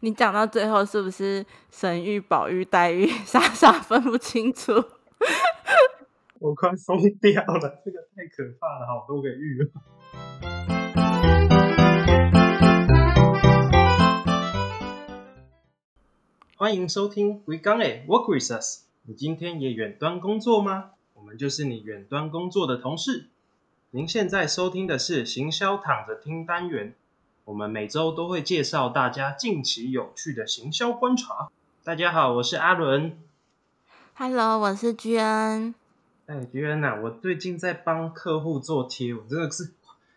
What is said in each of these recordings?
你讲到最后是不是神域、宝玉、黛玉傻傻分不清楚？我快疯掉了，这个太可怕了，好多个玉。欢迎收听《We g o n a Work with Us》。你今天也远端工作吗？我们就是你远端工作的同事。您现在收听的是行销躺着听单元。我们每周都会介绍大家近期有趣的行销观察。大家好，我是阿伦。Hello，我是居恩。哎，居恩呐，我最近在帮客户做贴，我真的是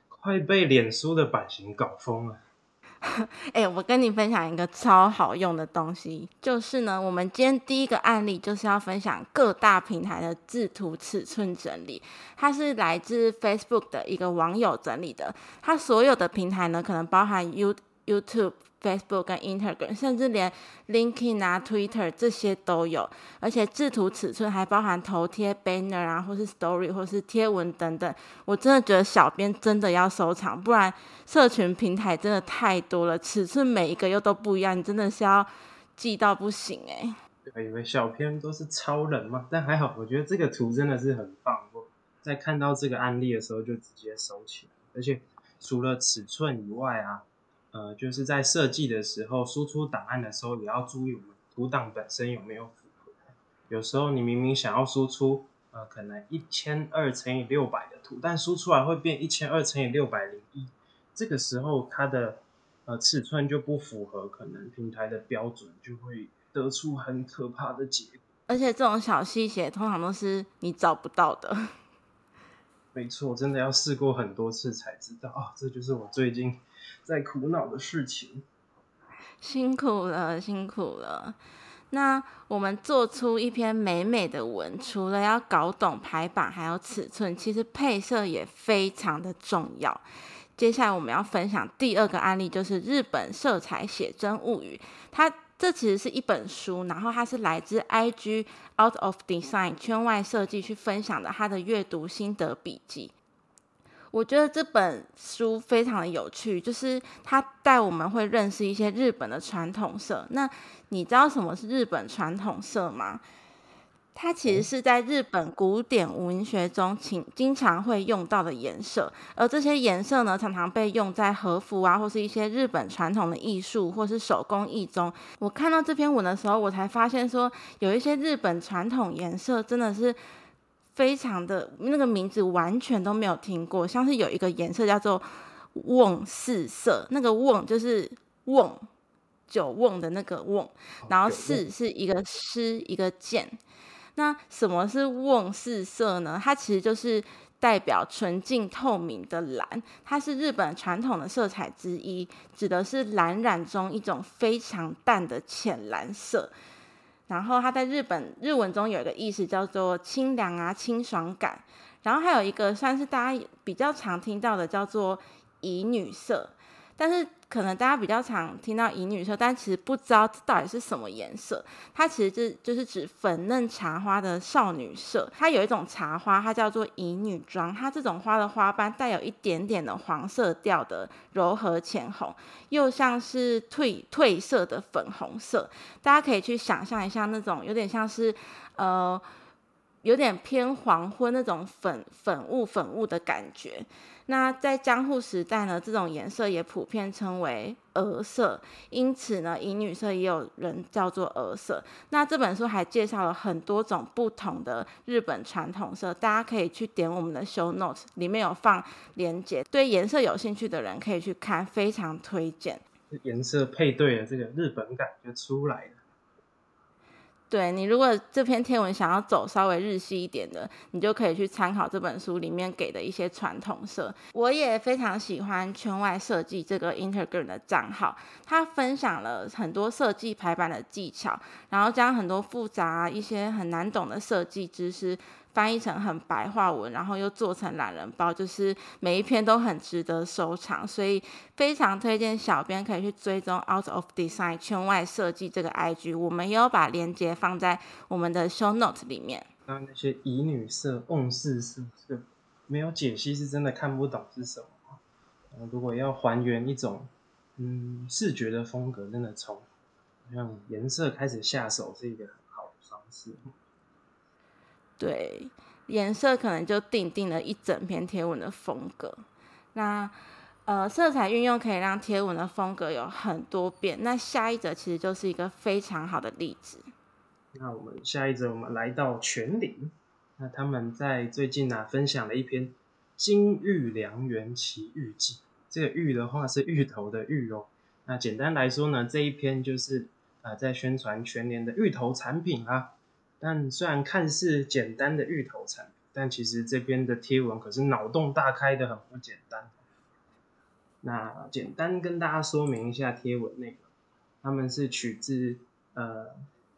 快被脸书的版型搞疯了。哎，我跟你分享一个超好用的东西，就是呢，我们今天第一个案例就是要分享各大平台的制图尺寸整理，它是来自 Facebook 的一个网友整理的，它所有的平台呢，可能包含 You YouTube。Facebook 跟 Instagram，甚至连 LinkedIn 啊、Twitter 这些都有，而且制图尺寸还包含头贴、banner 啊，或是 story 或是贴文等等。我真的觉得小编真的要收藏，不然社群平台真的太多了，尺寸每一个又都不一样，你真的是要记到不行哎。以为小编都是超人嘛，但还好，我觉得这个图真的是很棒。我在看到这个案例的时候就直接收起来，而且除了尺寸以外啊。呃，就是在设计的时候，输出档案的时候，也要注意我们图档本身有没有符合。有时候你明明想要输出呃，可能一千二乘以六百的图，但输出来会变一千二乘以六百零一，这个时候它的呃尺寸就不符合可能平台的标准，就会得出很可怕的结果。而且这种小细节通常都是你找不到的。没错，真的要试过很多次才知道啊，这就是我最近。在苦恼的事情，辛苦了，辛苦了。那我们做出一篇美美的文，除了要搞懂排版，还有尺寸，其实配色也非常的重要。接下来我们要分享第二个案例，就是日本色彩写真物语。它这其实是一本书，然后它是来自 IG Out of Design 圈外设计去分享的他的阅读心得笔记。我觉得这本书非常的有趣，就是它带我们会认识一些日本的传统色。那你知道什么是日本传统色吗？它其实是在日本古典文学中，请经常会用到的颜色。而这些颜色呢，常常被用在和服啊，或是一些日本传统的艺术或是手工艺中。我看到这篇文的时候，我才发现说，有一些日本传统颜色真的是。非常的那个名字完全都没有听过，像是有一个颜色叫做瓮四色，那个瓮就是瓮酒瓮的那个瓮，然后四是一个诗一个剑。那什么是瓮四色呢？它其实就是代表纯净透明的蓝，它是日本传统的色彩之一，指的是蓝染中一种非常淡的浅蓝色。然后它在日本日文中有一个意思叫做清凉啊、清爽感。然后还有一个算是大家比较常听到的叫做乙女色，但是。可能大家比较常听到乙女色，但其实不知道到底是什么颜色。它其实就就是指粉嫩茶花的少女色。它有一种茶花，它叫做乙女装。它这种花的花瓣带有一点点的黄色调的柔和浅红，又像是褪褪色的粉红色。大家可以去想象一下，那种有点像是呃，有点偏黄昏那种粉粉雾粉雾的感觉。那在江户时代呢，这种颜色也普遍称为鹅色，因此呢，乙女色也有人叫做鹅色。那这本书还介绍了很多种不同的日本传统色，大家可以去点我们的 show notes，里面有放链接，对颜色有兴趣的人可以去看，非常推荐。颜色配对的这个日本感就出来了。对你，如果这篇天文想要走稍微日系一点的，你就可以去参考这本书里面给的一些传统色。我也非常喜欢圈外设计这个 Instagram 的账号，他分享了很多设计排版的技巧，然后将很多复杂一些很难懂的设计知识。翻译成很白话文，然后又做成懒人包，就是每一篇都很值得收藏，所以非常推荐小编可以去追踪 Out of Design 圈外设计这个 IG，我们也有把链接放在我们的 Show Note 里面。那那些乙女色、瓮式色，是没有解析是真的看不懂是什么。如果要还原一种嗯，视觉的风格真的从让颜色开始下手是一个很好的方式。对，颜色可能就定定了一整篇贴文的风格。那呃，色彩运用可以让贴文的风格有很多变。那下一则其实就是一个非常好的例子。那我们下一则，我们来到全林。那他们在最近呢，分享了一篇《金玉良缘奇遇记》。这个玉的话是芋头的芋哦。那简单来说呢，这一篇就是呃在宣传全年的芋头产品啊。但虽然看似简单的芋头产品，但其实这边的贴文可是脑洞大开的，很不简单。那简单跟大家说明一下贴文内容，他们是取自呃，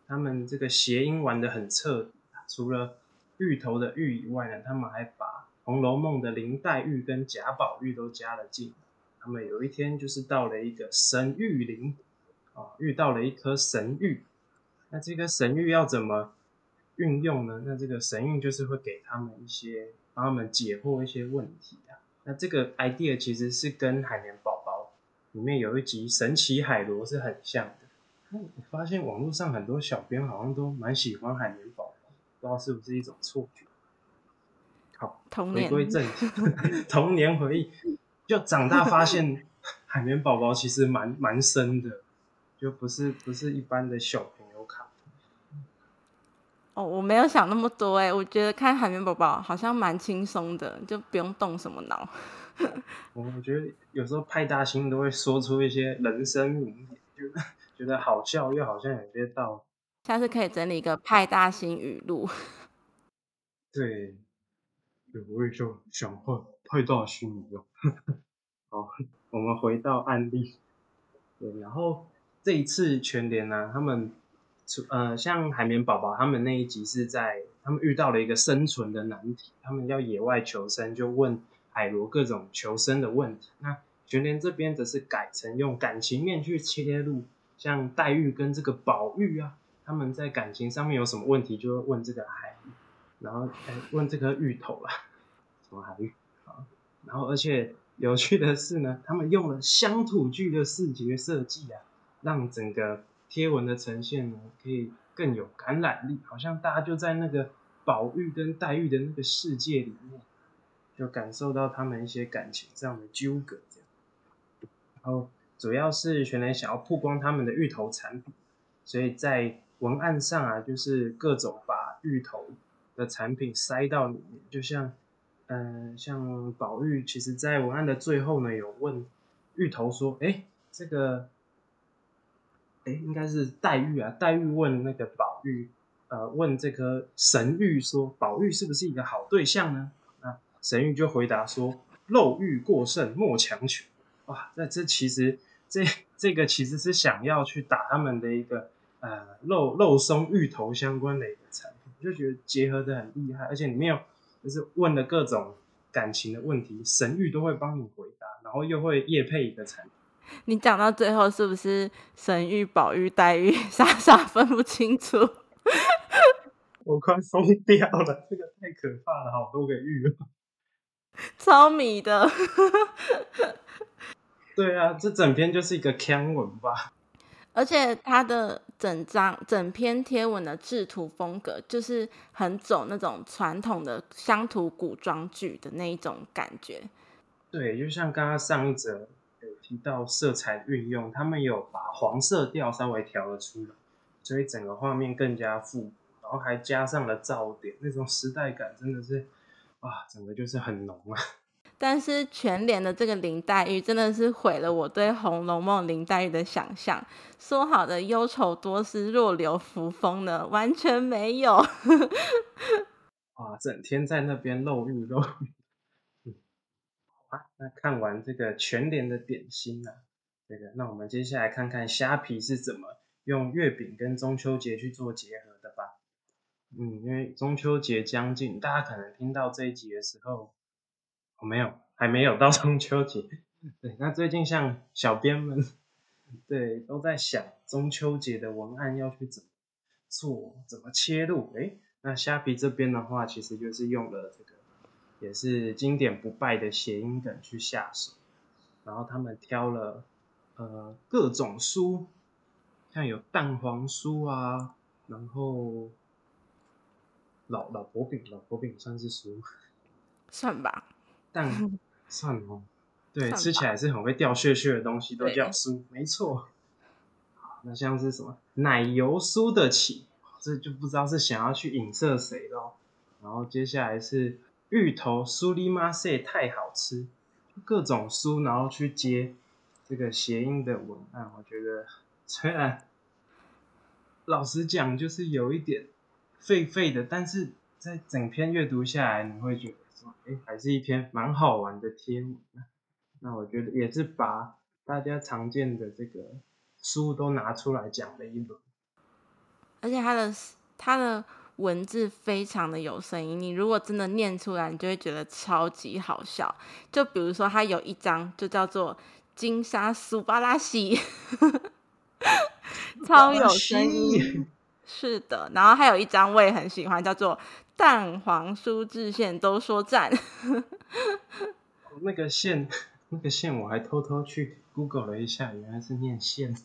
他们这个谐音玩的很彻底，除了芋头的芋以外呢，他们还把《红楼梦》的林黛玉跟贾宝玉都加了进。他们有一天就是到了一个神玉林，啊，遇到了一颗神玉。那这个神玉要怎么？运用呢？那这个神韵就是会给他们一些，帮他们解惑一些问题啊。那这个 idea 其实是跟海绵宝宝里面有一集神奇海螺是很像的。那我发现网络上很多小编好像都蛮喜欢海绵宝宝，不知道是不是一种错觉。好，回归正题，童年回忆，就长大发现海绵宝宝其实蛮蛮深的，就不是不是一般的小朋友卡。哦，我没有想那么多哎，我觉得看海绵宝宝好像蛮轻松的，就不用动什么脑。我觉得有时候派大星都会说出一些人生名言，就觉得好笑又好像有些道理。下次可以整理一个派大星语录。对，我也就想派派大星一样。好，我们回到案例。对，然后这一次全联呢，他们。呃，像海绵宝宝他们那一集是在他们遇到了一个生存的难题，他们要野外求生，就问海螺各种求生的问题。那全联这边则是改成用感情面去切入，像黛玉跟这个宝玉啊，他们在感情上面有什么问题，就会问这个海，然后哎问这颗芋头啦，什么海芋啊？然后而且有趣的是呢，他们用了乡土剧的视觉设计啊，让整个。贴文的呈现呢，可以更有感染力，好像大家就在那个宝玉跟黛玉的那个世界里面，就感受到他们一些感情上的纠葛这样。然后主要是全联想要曝光他们的芋头产品，所以在文案上啊，就是各种把芋头的产品塞到里面，就像，嗯，像宝玉，其实在文案的最后呢，有问芋头说，哎，这个。哎，应该是黛玉啊。黛玉问那个宝玉，呃，问这颗神玉说：“宝玉是不是一个好对象呢？”那神玉就回答说：“肉欲过剩，莫强求。”哇，那这其实这这个其实是想要去打他们的一个呃肉肉松芋头相关的一个产品，就觉得结合的很厉害，而且里面有就是问了各种感情的问题，神玉都会帮你回答，然后又会夜配一个产品。你讲到最后是不是神玉、宝玉、黛玉傻傻分不清楚？我快疯掉了，这个太可怕了，好多个玉，超迷的。对啊，这整篇就是一个腔文吧。而且它的整张、整篇贴文的制图风格，就是很走那种传统的乡土古装剧的那一种感觉。对，就像刚刚上一则。提到色彩运用，他们有把黄色调稍微调了出来，所以整个画面更加复古，然后还加上了噪点，那种时代感真的是，哇，整个就是很浓啊。但是全脸的这个林黛玉真的是毁了我对《红楼梦》林黛玉的想象，说好的忧愁多思弱流扶风呢，完全没有。哇，整天在那边露玉那看完这个全联的点心啊，这个那我们接下来看看虾皮是怎么用月饼跟中秋节去做结合的吧。嗯，因为中秋节将近，大家可能听到这一集的时候，我没有，还没有到中秋节。对，那最近像小编们，对，都在想中秋节的文案要去怎么做，怎么切入。诶，那虾皮这边的话，其实就是用了这个。也是经典不败的谐音梗去下手，然后他们挑了呃各种酥，像有蛋黄酥啊，然后老老婆饼，老婆饼算是酥，算吧。蛋 算哦，对，吃起吧来是很会掉屑屑的东西，都叫酥，没错。好，那像是什么奶油酥的起，这就不知道是想要去影射谁咯。然后接下来是芋头酥里玛塞太好吃，各种酥，然后去接这个谐音的文案，我觉得虽然老实讲就是有一点废废的，但是在整篇阅读下来，你会觉得说，哎，还是一篇蛮好玩的贴文。那我觉得也是把大家常见的这个书都拿出来讲了一轮。而且它的它的文字非常的有声音，你如果真的念出来，你就会觉得超级好笑。就比如说，它有一张就叫做“金沙苏巴拉西 ”，超有声音。是的，然后还有一张我也很喜欢，叫做“蛋黄酥制馅都说赞那个线，那个线我还偷偷去 Google 了一下，原来是念线，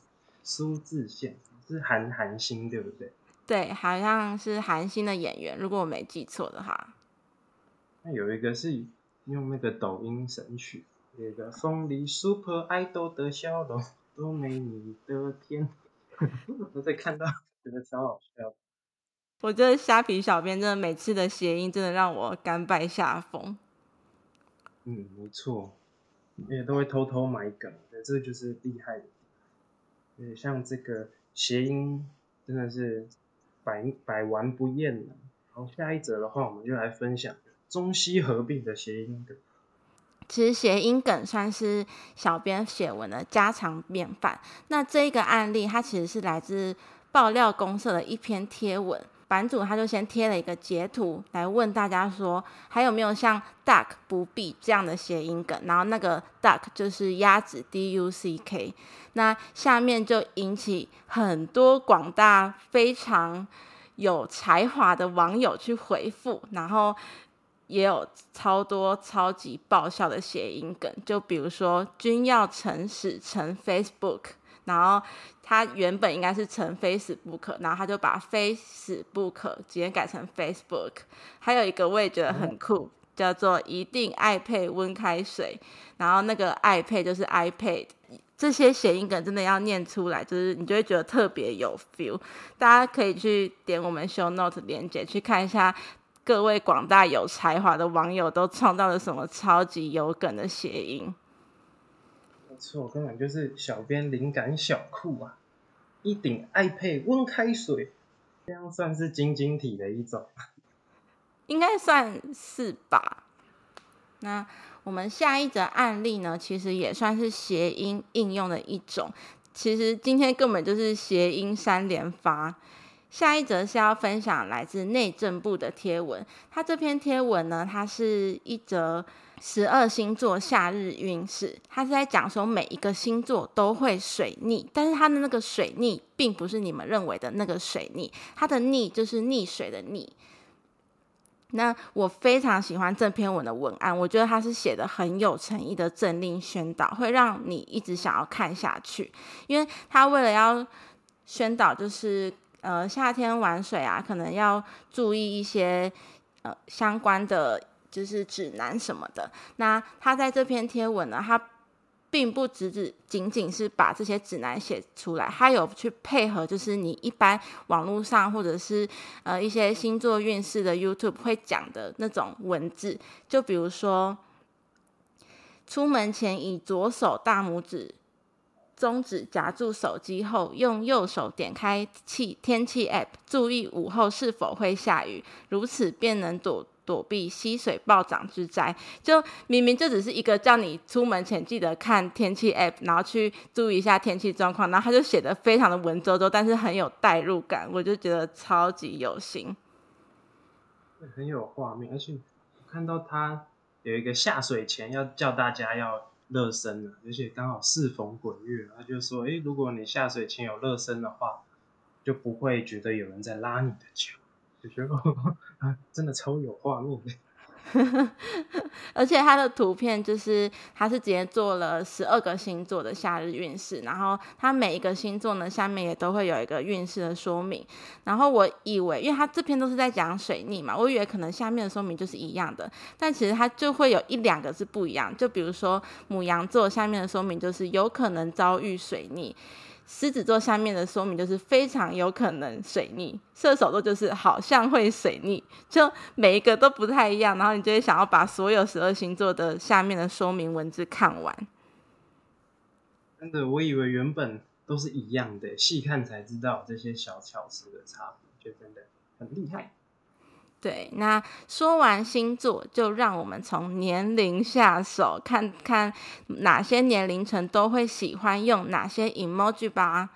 苏字线，是韩韩星对不对？”，对，好像是韩星的演员，如果我没记错的话。那有一个是用那个抖音神曲，有一个风里 Super Idol 的笑容都没你的甜，我在看到觉得超好笑。我觉得虾皮小编真的每次的谐音真的让我甘拜下风。嗯，没错，也都会偷偷买梗，对，这就是厉害的。对，像这个谐音真的是百百玩不厌呢。好，下一则的话，我们就来分享中西合并的谐音梗。其实谐音梗算是小编写文的家常便饭。那这一个案例，它其实是来自爆料公社的一篇贴文。版主他就先贴了一个截图来问大家说，还有没有像 duck 不必这样的谐音梗？然后那个 duck 就是鸭子 D U C K。那下面就引起很多广大非常有才华的网友去回复，然后也有超多超级爆笑的谐音梗，就比如说“君要诚实成 Facebook”，然后他原本应该是成 Facebook，然后他就把 Facebook 直接改成 Facebook。还有一个我也觉得很酷，叫做“一定爱配温开水”，然后那个爱配就是 iPad。这些谐音梗真的要念出来，就是你就会觉得特别有 feel。大家可以去点我们 show note 连接去看一下，各位广大有才华的网友都创造了什么超级有梗的谐音。错，根本就是小编灵感小库啊！一顶爱配温开水，这样算是晶晶体的一种。应该算是吧。那我们下一则案例呢，其实也算是谐音应用的一种。其实今天根本就是谐音三连发。下一则是要分享来自内政部的贴文，它这篇贴文呢，它是一则十二星座夏日运势，它是在讲说每一个星座都会水逆，但是它的那个水逆并不是你们认为的那个水逆，它的逆就是溺水的溺。那我非常喜欢这篇文的文案，我觉得它是写的很有诚意的政令宣导，会让你一直想要看下去。因为他为了要宣导，就是呃夏天玩水啊，可能要注意一些呃相关的就是指南什么的。那他在这篇贴文呢，他并不只只仅仅是把这些指南写出来，他有去配合，就是你一般网络上或者是呃一些星座运势的 YouTube 会讲的那种文字，就比如说，出门前以左手大拇指、中指夹住手机后，用右手点开气天气 App，注意午后是否会下雨，如此便能躲。躲避溪水暴涨之灾，就明明就只是一个叫你出门前记得看天气 app，然后去注意一下天气状况，然后他就写的非常的文绉绉，但是很有代入感，我就觉得超级有心，很有画面，而且看到他有一个下水前要叫大家要热身了，而且刚好适逢鬼月，他就说，诶，如果你下水前有热身的话，就不会觉得有人在拉你的脚。就觉得啊，真的超有画面的。而且它的图片就是它是直接做了十二个星座的夏日运势，然后它每一个星座呢下面也都会有一个运势的说明。然后我以为，因为它这篇都是在讲水逆嘛，我以为可能下面的说明就是一样的，但其实它就会有一两个是不一样。就比如说母羊座下面的说明就是有可能遭遇水逆。狮子座下面的说明就是非常有可能水逆，射手座就是好像会水逆，就每一个都不太一样，然后你就会想要把所有十二星座的下面的说明文字看完。真的，我以为原本都是一样的，细看才知道这些小巧思的差别，就真的很厉害。对，那说完星座，就让我们从年龄下手，看看哪些年龄层都会喜欢用哪些 emoji 吧。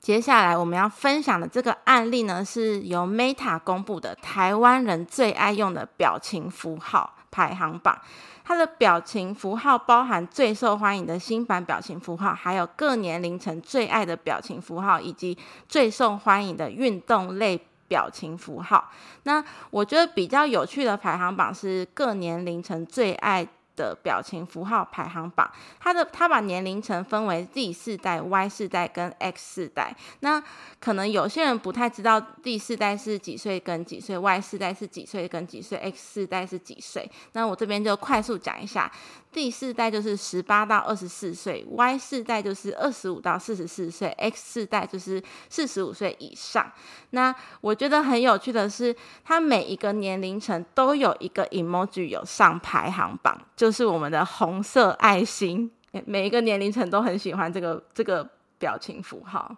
接下来我们要分享的这个案例呢，是由 Meta 公布的台湾人最爱用的表情符号排行榜。它的表情符号包含最受欢迎的新版表情符号，还有各年龄层最爱的表情符号，以及最受欢迎的运动类。表情符号，那我觉得比较有趣的排行榜是各年龄层最爱。的表情符号排行榜，它的它把年龄层分为 Z 世代、Y 世代跟 X 世代。那可能有些人不太知道 Z 世代是几岁跟几岁，Y 世代是几岁跟几岁，X 世代是几岁。那我这边就快速讲一下，Z 世代就是十八到二十四岁，Y 世代就是二十五到四十四岁，X 世代就是四十五岁以上。那我觉得很有趣的是，它每一个年龄层都有一个 emoji 有上排行榜。就是我们的红色爱心，每一个年龄层都很喜欢这个这个表情符号。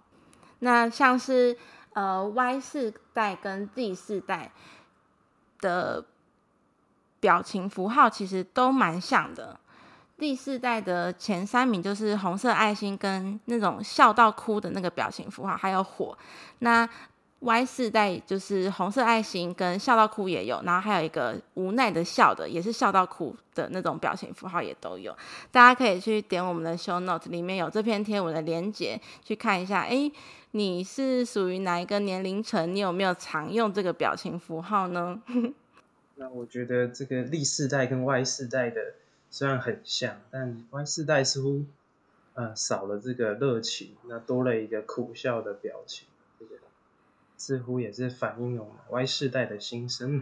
那像是呃 Y 世代跟 Z 世代的表情符号其实都蛮像的。第四代的前三名就是红色爱心跟那种笑到哭的那个表情符号，还有火。那 Y 世代就是红色爱心跟笑到哭也有，然后还有一个无奈的笑的，也是笑到哭的那种表情符号也都有。大家可以去点我们的 Show Note，里面有这篇贴文的连接，去看一下。哎，你是属于哪一个年龄层？你有没有常用这个表情符号呢？那我觉得这个历世代跟 Y 世代的虽然很像，但 Y 世代似乎呃少了这个热情，那多了一个苦笑的表情。似乎也是反映了我们 Y 世代的心声。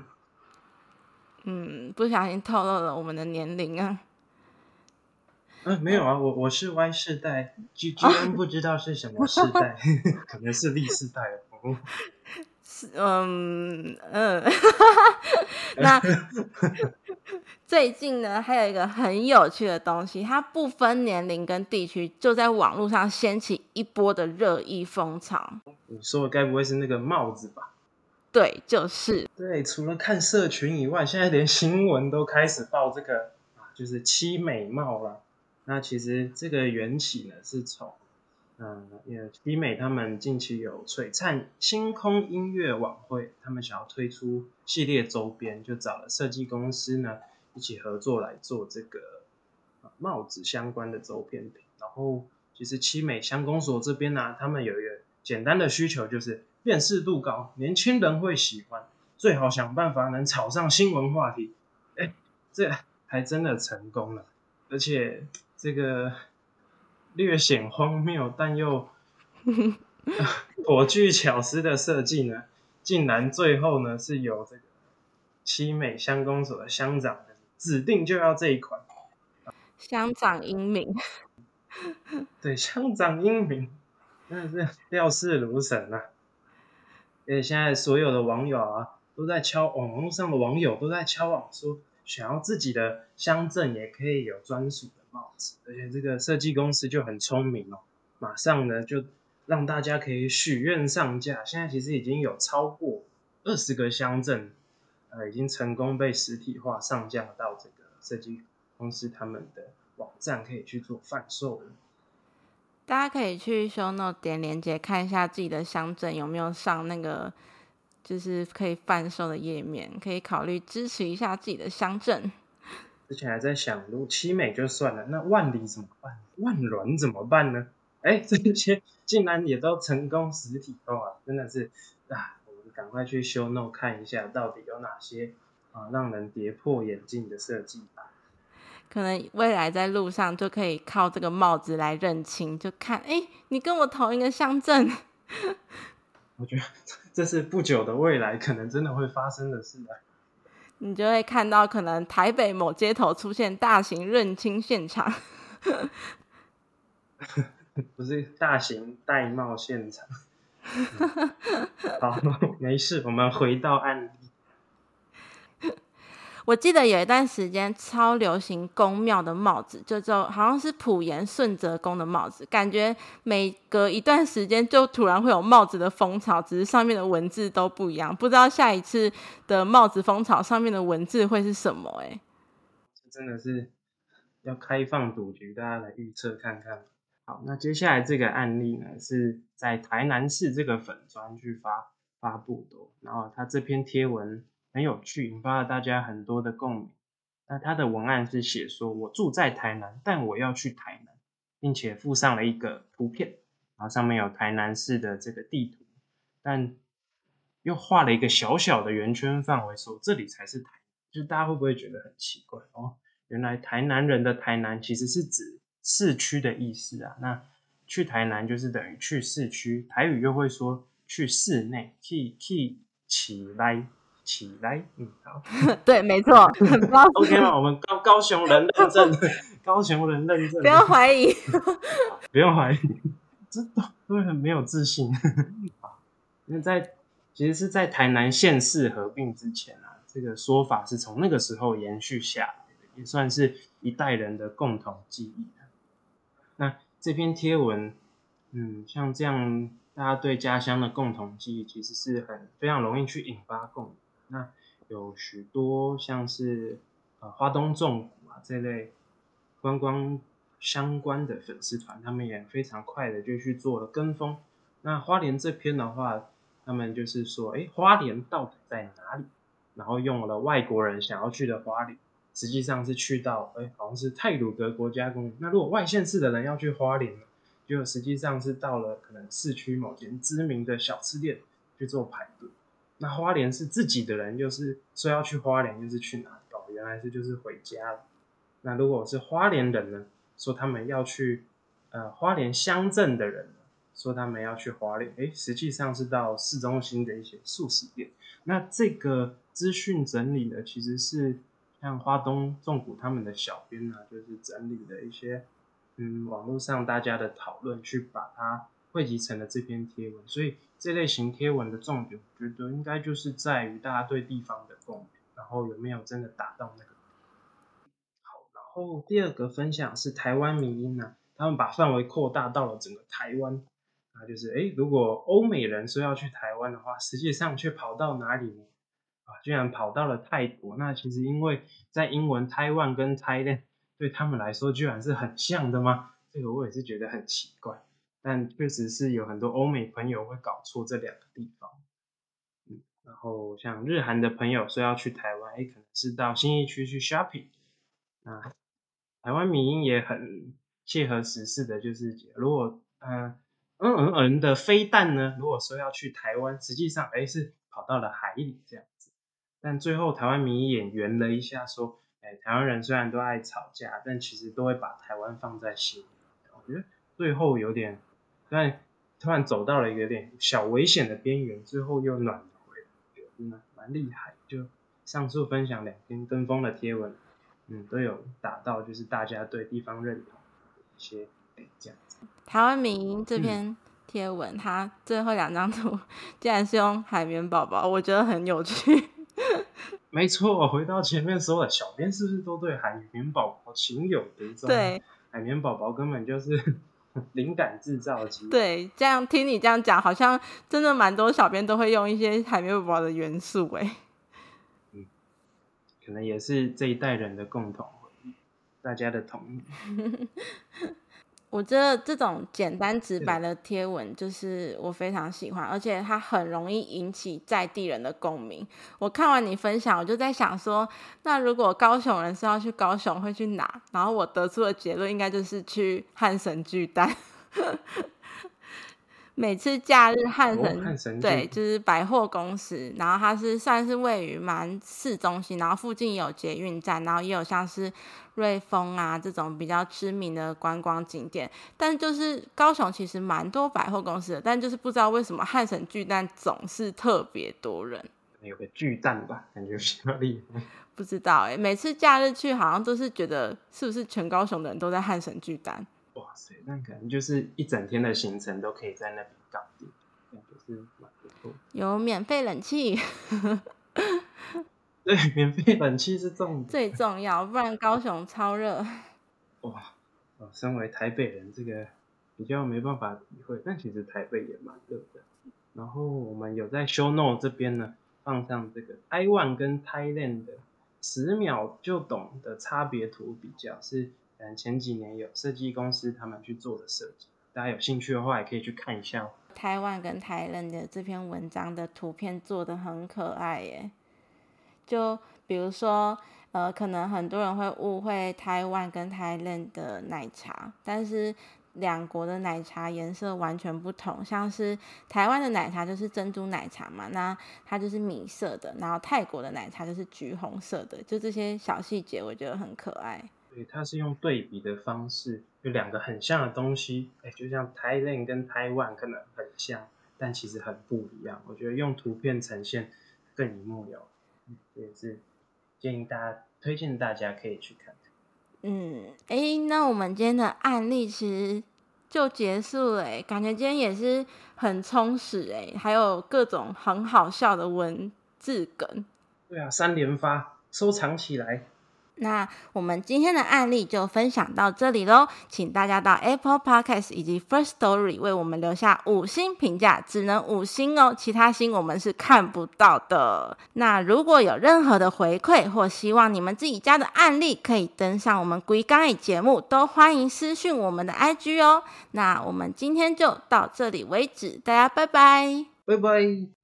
嗯，不小心透露了我们的年龄啊。嗯，没有啊，我我是 Y 世代，居居然不知道是什么世代，可能是 Z 世代哦。是，嗯嗯，那。最近呢，还有一个很有趣的东西，它不分年龄跟地区，就在网络上掀起一波的热议风潮。你说的该不会是那个帽子吧？对，就是。对，除了看社群以外，现在连新闻都开始报这个啊，就是七美帽了。那其实这个缘起呢，是从嗯，因为七美他们近期有璀璨星空音乐晚会，他们想要推出系列周边，就找了设计公司呢。一起合作来做这个帽子相关的周边品，然后其实七美乡公所这边呢，他们有一个简单的需求，就是辨识度高，年轻人会喜欢，最好想办法能炒上新闻话题。哎，这还真的成功了，而且这个略显荒谬但又 颇具巧思的设计呢，竟然最后呢是由这个七美乡公所的乡长。指定就要这一款，乡长英明，对，乡长英明，真的是料事如神啊！而且现在所有的网友啊，都在敲网络上的网友都在敲网说，想要自己的乡镇也可以有专属的帽子，而且这个设计公司就很聪明哦，马上呢就让大家可以许愿上架，现在其实已经有超过二十个乡镇。呃，已经成功被实体化上架到这个设计公司他们的网站，可以去做贩售了。大家可以去 show note 点链接看一下自己的乡镇有没有上那个就是可以贩售的页面，可以考虑支持一下自己的乡镇。之前还在想，如果七美就算了，那万里怎么办？万峦怎么办呢？哎，这些竟然也都成功实体化，真的是啊！赶快去修 no 看一下，到底有哪些啊，让人跌破眼镜的设计吧。可能未来在路上就可以靠这个帽子来认清，就看，哎，你跟我同一个乡镇。我觉得这是不久的未来可能真的会发生的事啊。你就会看到，可能台北某街头出现大型认亲现场。不是大型戴帽现场。好，没事，我们回到案例。我记得有一段时间超流行宫庙的帽子，就就好像是普盐顺泽宫的帽子，感觉每隔一段时间就突然会有帽子的风潮，只是上面的文字都不一样，不知道下一次的帽子风潮上面的文字会是什么？哎，真的是要开放赌局，大家来预测看看。好，那接下来这个案例呢，是在台南市这个粉砖去发发布的，然后他这篇贴文。很有趣，引发了大家很多的共鸣。那他的文案是写说：“我住在台南，但我要去台南，并且附上了一个图片，然后上面有台南市的这个地图，但又画了一个小小的圆圈范围，说这里才是台。就大家会不会觉得很奇怪哦？原来台南人的台南其实是指市区的意思啊。那去台南就是等于去市区，台语又会说去室内，去去起来。”起来，嗯，好，对，没错，OK 吗？我们高高雄人认证，高雄人认证，不要怀疑，不用怀疑，真的都很没有自信啊。因为在其实是在台南县市合并之前啊，这个说法是从那个时候延续下来的，也算是一代人的共同记忆。那这篇贴文，嗯，像这样大家对家乡的共同记忆，其实是很非常容易去引发共鸣。那有许多像是呃花东纵谷啊这类观光相关的粉丝团，他们也非常快的就去做了跟风。那花莲这篇的话，他们就是说，哎，花莲到底在哪里？然后用了外国人想要去的花莲，实际上是去到，哎，好像是泰鲁格国家公园。那如果外县市的人要去花莲，就实际上是到了可能市区某间知名的小吃店去做排队。那花莲是自己的人，就是说要去花莲，就是去哪里？哦，原来是就是回家了。那如果是花莲人呢，说他们要去呃花莲乡镇的人，说他们要去花莲，诶，实际上是到市中心的一些素食店。那这个资讯整理呢，其实是像花东纵谷他们的小编呢，就是整理了一些嗯网络上大家的讨论，去把它汇集成了这篇贴文，所以。这类型贴文的重点，我觉得应该就是在于大家对地方的共鸣，然后有没有真的打到那个。好，然后第二个分享是台湾民音呢，他们把范围扩大到了整个台湾，啊，就是哎，如果欧美人说要去台湾的话，实际上却跑到哪里呢？啊，居然跑到了泰国。那其实因为在英文台湾跟 Thailand 对他们来说，居然是很像的吗？这个我也是觉得很奇怪。但确实是有很多欧美朋友会搞错这两个地方，嗯，然后像日韩的朋友说要去台湾，哎，可能是到新义区去 shopping，那台湾民音也很切合时事的，就是如果嗯嗯嗯嗯的飞弹呢，如果说要去台湾，实际上哎是跑到了海里这样，但最后台湾民意演圆了一下，说哎台湾人虽然都爱吵架，但其实都会把台湾放在心里，我觉得最后有点。但突然走到了一个点小危险的边缘，最后又暖回来，真的蛮厉害。就上述分享两篇跟风的贴文，嗯，都有达到就是大家对地方认同的一些这样子。台湾民这篇贴文，它最后两张图 竟然是用海绵宝宝，我觉得很有趣。没错，回到前面说的，小编是不是都对海绵宝宝情有独钟？对，海绵宝宝根本就是。灵感制造机。对，这样听你这样讲，好像真的蛮多小编都会用一些海绵宝宝的元素，哎，嗯，可能也是这一代人的共同回忆，大家的同意。我觉得这种简单直白的贴文，就是我非常喜欢，而且它很容易引起在地人的共鸣。我看完你分享，我就在想说，那如果高雄人是要去高雄，会去哪？然后我得出的结论应该就是去汉神巨蛋。每次假日汉神、哦汉神对，就是百货公司，然后它是算是位于蛮市中心，然后附近有捷运站，然后也有像是瑞丰啊这种比较知名的观光景点。但就是高雄其实蛮多百货公司的，但就是不知道为什么汉神巨蛋总是特别多人。有个巨蛋吧，感觉比较厉害。不知道哎、每次假日去好像都是觉得是不是全高雄的人都在汉神巨蛋？哇塞，那可能就是一整天的行程都可以在那边搞定，感觉是蛮不错。有免费冷气对，免费冷气是重点。最重要，不然高雄超热。哇，哦，身为台北人，这个比较没办法体会，但其实台北也蛮热的。然后我们有在 Show Note 这边呢，放上这个 Taiwan 跟 Thailand 的十秒就懂的差别图比较，是前几年有设计公司他们去做的设计，大家有兴趣的话也可以去看一下。台湾跟台人的这篇文章的图片做的很可爱耶，就比如说，呃，可能很多人会误会台湾跟台人的奶茶，但是两国的奶茶颜色完全不同。像是台湾的奶茶就是珍珠奶茶嘛，那它就是米色的，然后泰国的奶茶就是橘红色的，就这些小细节我觉得很可爱。对，它是用对比的方式，有两个很像的东西，哎，就像 Thailand 跟 Taiwan 可能很像，但其实很不一样。我觉得用图片呈现更一目了然，这也是建议大家推荐大家可以去看。嗯，哎，那我们今天的案例其实就结束了，诶，感觉今天也是很充实，诶，还有各种很好笑的文字梗。对啊，三连发，收藏起来。那我们今天的案例就分享到这里喽，请大家到 Apple Podcast 以及 First Story 为我们留下五星评价，只能五星哦，其他星我们是看不到的。那如果有任何的回馈或希望你们自己家的案例可以登上我们龟缸语节目，都欢迎私讯我们的 IG 哦。那我们今天就到这里为止，大家拜拜。拜拜。